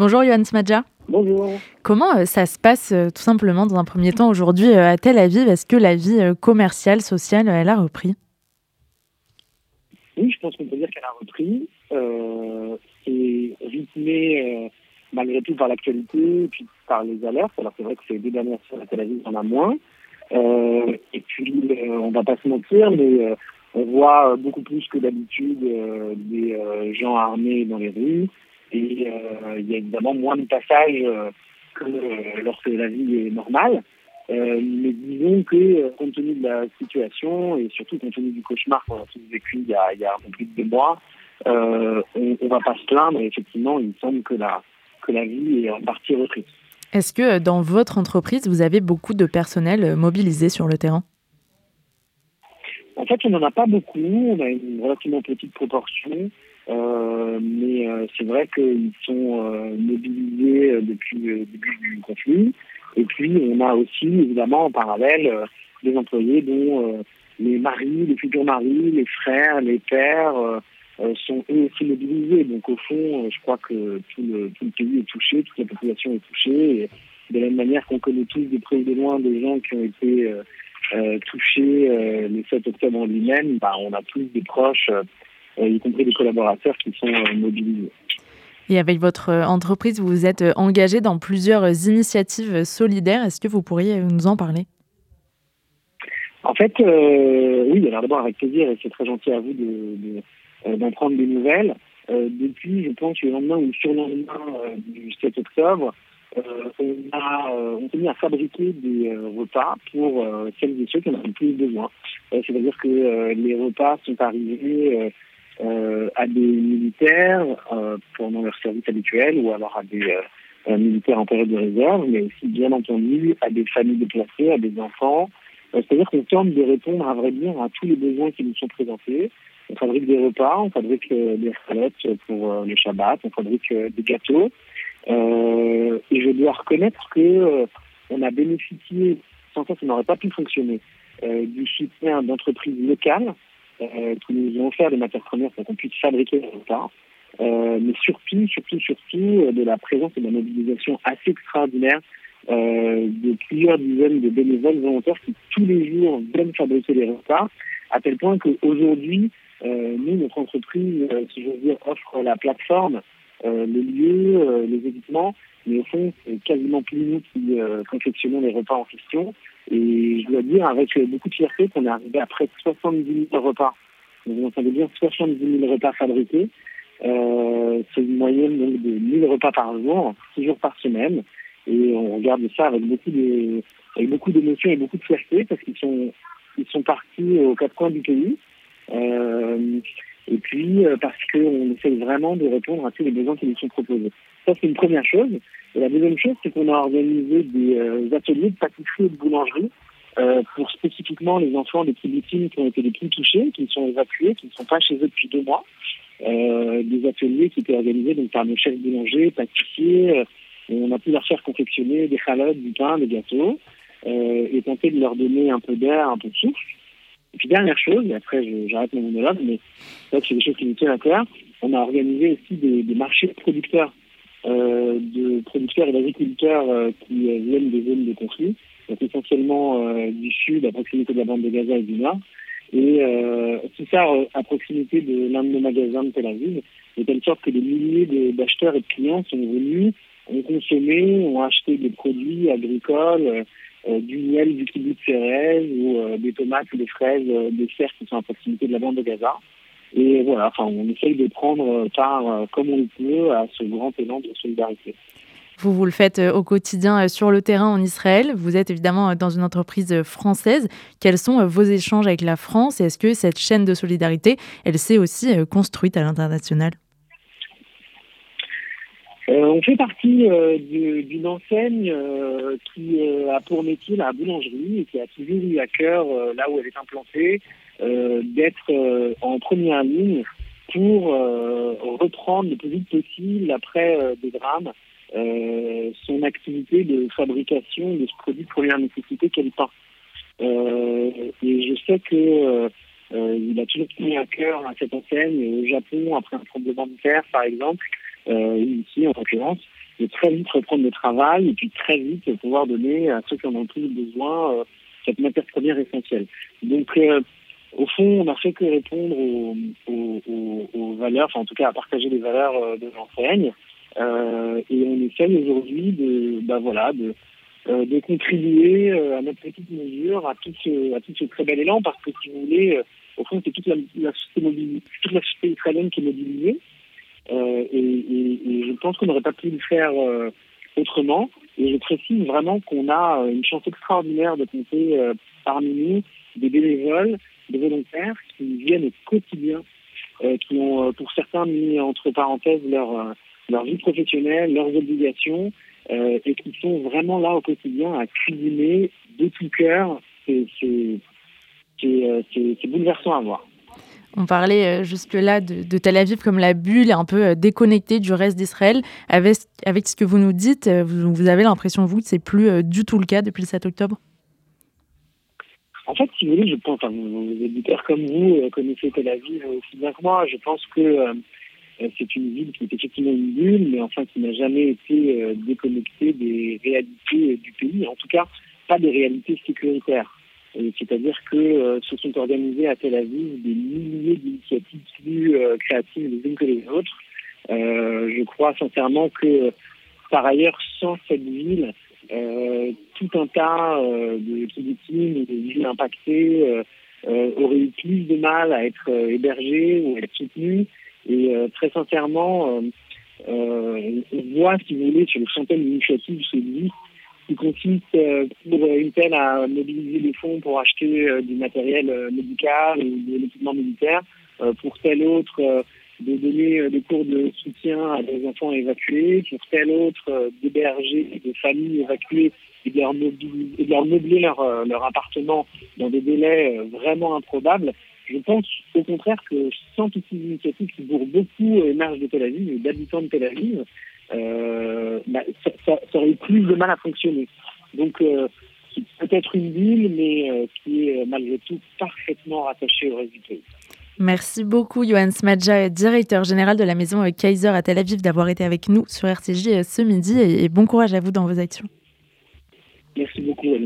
Bonjour Johan Smadja. Bonjour. Comment euh, ça se passe euh, tout simplement dans un premier temps aujourd'hui euh, à Tel Aviv? Est-ce que la vie commerciale, sociale, elle a repris? Oui, je pense qu'on peut dire qu'elle a repris. c'est rythmé malgré tout par l'actualité et puis par les alertes. Alors c'est vrai que ces deux dernières semaines à Tel Aviv, on en a moins. et puis, on va pas se mentir, mais on voit beaucoup plus que d'habitude des gens armés dans les rues. Et euh, il y a évidemment moins de passages euh, que euh, lorsque la vie est normale. mais disons que, compte tenu de la situation et surtout compte tenu du cauchemar qu'on a tous vécu il y a, il y a un peu plus de deux mois, on ne va pas se plaindre. effectivement, il me semble que la, que la vie est en partie reprise. Est-ce que dans votre entreprise, vous avez beaucoup de personnel mobilisé sur le terrain? En fait, on n'en a pas beaucoup. On a une relativement petite proportion. Euh, euh, c'est vrai qu'ils sont euh, mobilisés depuis le début du conflit. Et puis, on a aussi, évidemment, en parallèle, des employés dont les maris, les futurs maris, les frères, les pères sont eux aussi mobilisés. Donc, au fond, je crois que tout le, tout le pays est touché, toute la population est touchée. Et de la même manière qu'on connaît tous de près ou de loin des gens qui ont été touchés le 7 octobre en lui-même, bah, on a tous des proches euh, y compris des collaborateurs qui sont euh, mobilisés. Et avec votre euh, entreprise, vous vous êtes engagé dans plusieurs initiatives solidaires. Est-ce que vous pourriez nous en parler? En fait, oui, alors d'abord avec plaisir, et c'est très gentil à vous d'en de, prendre des nouvelles. depuis, je pense, le lendemain ou le surlendemain du 7 octobre, on, a, on s'est mis à fabriquer des repas pour celles et ceux qui en ont le plus besoin. C'est-à-dire que les repas sont arrivés euh, à des militaires euh, pendant leur service habituel ou alors à des euh, militaires en période de réserve, mais aussi bien entendu à des familles déplacées, à des enfants. C'est-à-dire qu'on tente de répondre à vrai dire à tous les besoins qui nous sont présentés. On fabrique des repas, on fabrique des salettes pour le Shabbat, on fabrique des gâteaux. et je dois reconnaître que on a bénéficié, sans ça, ça n'aurait pas pu fonctionner, du soutien d'entreprises locales euh, qui nous ont offert des matières premières pour qu'on puisse fabriquer le repas. Euh, mais surtout, surtout, surtout, euh, de la présence et de la mobilisation assez extraordinaire euh, de plusieurs dizaines de bénévoles volontaires qui tous les jours viennent fabriquer les repas, à tel point qu'aujourd'hui, euh, nous, notre entreprise, si je veux dire, offre la plateforme, le lieu, les équipements, mais au fond, c'est quasiment plus nous qui confectionnons les repas en question. Et je dois dire avec beaucoup de fierté qu'on est arrivé à près de 70 000 repas. Donc, vous entendez bien 70 000 repas fabriqués. Euh, c'est une moyenne donc, de 1000 repas par jour, 6 jours par semaine. Et on regarde ça avec beaucoup de, avec beaucoup d'émotion et beaucoup de fierté parce qu'ils sont, ils sont partis aux quatre coins du pays. Euh, et puis euh, parce qu'on essaie vraiment de répondre à tous les besoins qui nous sont proposés. Ça, c'est une première chose. Et la deuxième chose, c'est qu'on a organisé des euh, ateliers de pâtisserie et de boulangerie euh, pour spécifiquement les enfants des victimes qui ont été les plus touchés, qui sont évacués, qui ne sont pas chez eux depuis deux mois. Euh, des ateliers qui étaient organisés donc, par nos chefs boulangers, pâtissiers. on a pu leur faire confectionner des chalotes, du pain, des gâteaux, et tenter de leur donner un peu d'air, un peu de souffle. Et puis dernière chose, et après j'arrête mon monologue, mais c'est des choses qui nous tiennent à cœur, on a organisé aussi des, des marchés de producteurs euh, de producteurs et d'agriculteurs euh, qui euh, viennent des zones de conflit, donc essentiellement du sud, à proximité de la bande de Gaza et du nord. Et tout ça à proximité de l'un de nos magasins de Tel Aviv, de telle sorte que des milliers d'acheteurs et de clients sont venus, ont consommé, ont acheté des produits agricoles, du miel du kibbutz Ferez ou des tomates ou des fraises, des serres qui sont à proximité de la bande de Gaza. Et voilà, enfin, on essaye de prendre part euh, comme on le peut à ce grand élan de solidarité. Vous, vous le faites euh, au quotidien euh, sur le terrain en Israël. Vous êtes évidemment dans une entreprise française. Quels sont vos échanges avec la France? Est-ce que cette chaîne de solidarité, elle s'est aussi construite à l'international? On fait partie d'une enseigne qui a pour métier la boulangerie et qui a toujours eu à cœur, là où elle est implantée, euh, d'être euh, en première ligne pour euh, reprendre le plus vite possible après des drames son activité de fabrication de ce produit de première nécessité qu'elle peint. et je sais que il a toujours tenu à cœur à cette enseigne au Japon après un tremblement de terre par exemple, ici en l'occurrence, de très vite reprendre le travail et puis très vite pouvoir donner à ceux qui en ont plus besoin euh, cette matière première essentielle. Donc, euh, au fond, on n'a fait que répondre aux, aux, aux, valeurs, enfin en tout cas à partager les valeurs euh, de l'enseigne. Euh, et on essaye aujourd'hui de, bah voilà, de, de contribuer à notre petite mesure à tout ce, à tout ce très bel élan, parce que si vous voulez, au fond, c'est toute la, la société toute la société israélienne qui est mobilisée. Euh, et, et, et, je pense qu'on n'aurait pas pu le faire euh, autrement. Et je précise vraiment qu'on a une chance extraordinaire de compter euh, parmi nous des bénévoles, des volontaires qui viennent au quotidien, qui ont pour certains mis entre parenthèses leur, leur vie professionnelle, leurs obligations, et qui sont vraiment là au quotidien à cuisiner de tout cœur. C'est bouleversant à voir. On parlait euh, jusque-là de, Tel Aviv comme la bulle un peu euh, déconnectée du reste d'Israël. Avec, ce que vous nous dites, euh, vous, avez l'impression, vous, que c'est plus du tout le cas depuis le 7 octobre? En fait, si vous voulez, je pense, enfin, vos éditeurs comme vous connaissez Tel Aviv aussi bien que moi. Je pense que c'est une ville qui est effectivement une bulle, mais enfin qui n'a jamais été déconnectée des réalités du pays. En tout cas, pas des réalités sécuritaires. C'est-à-dire que euh, se sont organisés à Tel Aviv des milliers d'initiatives plus euh, créatives les unes que les autres. Euh, je crois sincèrement que par ailleurs, sans cette ville, tout un tas de kibbutzim de villes impactées auraient eu plus de mal à être hébergées ou à être soutenues. Et très sincèrement, on voit, si vous voulez, sur les centaines d'initiatives qui existent, qui consiste euh, pour une peine à mobiliser des fonds pour acheter euh, du matériel euh, médical ou de l'équipement militaire, pour tel autre de donner des cours de soutien à des enfants évacués, pour tel autre d'héberger des familles évacuées et de leur, meubler leur, appartement dans des délais vraiment improbables. Je pense au contraire que sans toutes ces initiatives qui bourrent beaucoup émergent de Tel Aviv et d'habitants de Tel Aviv, bah, ça, ça, ça, aurait plus de mal à fonctionner. Donc, euh, peut-être une ville, mais euh, qui est malgré tout parfaitement rattachée au reste du pays. Merci beaucoup, Johan Smadja, directeur général de la maison Kaiser à Tel Aviv, d'avoir été avec nous sur RCJ ce midi et bon courage à vous dans vos actions. Merci beaucoup, à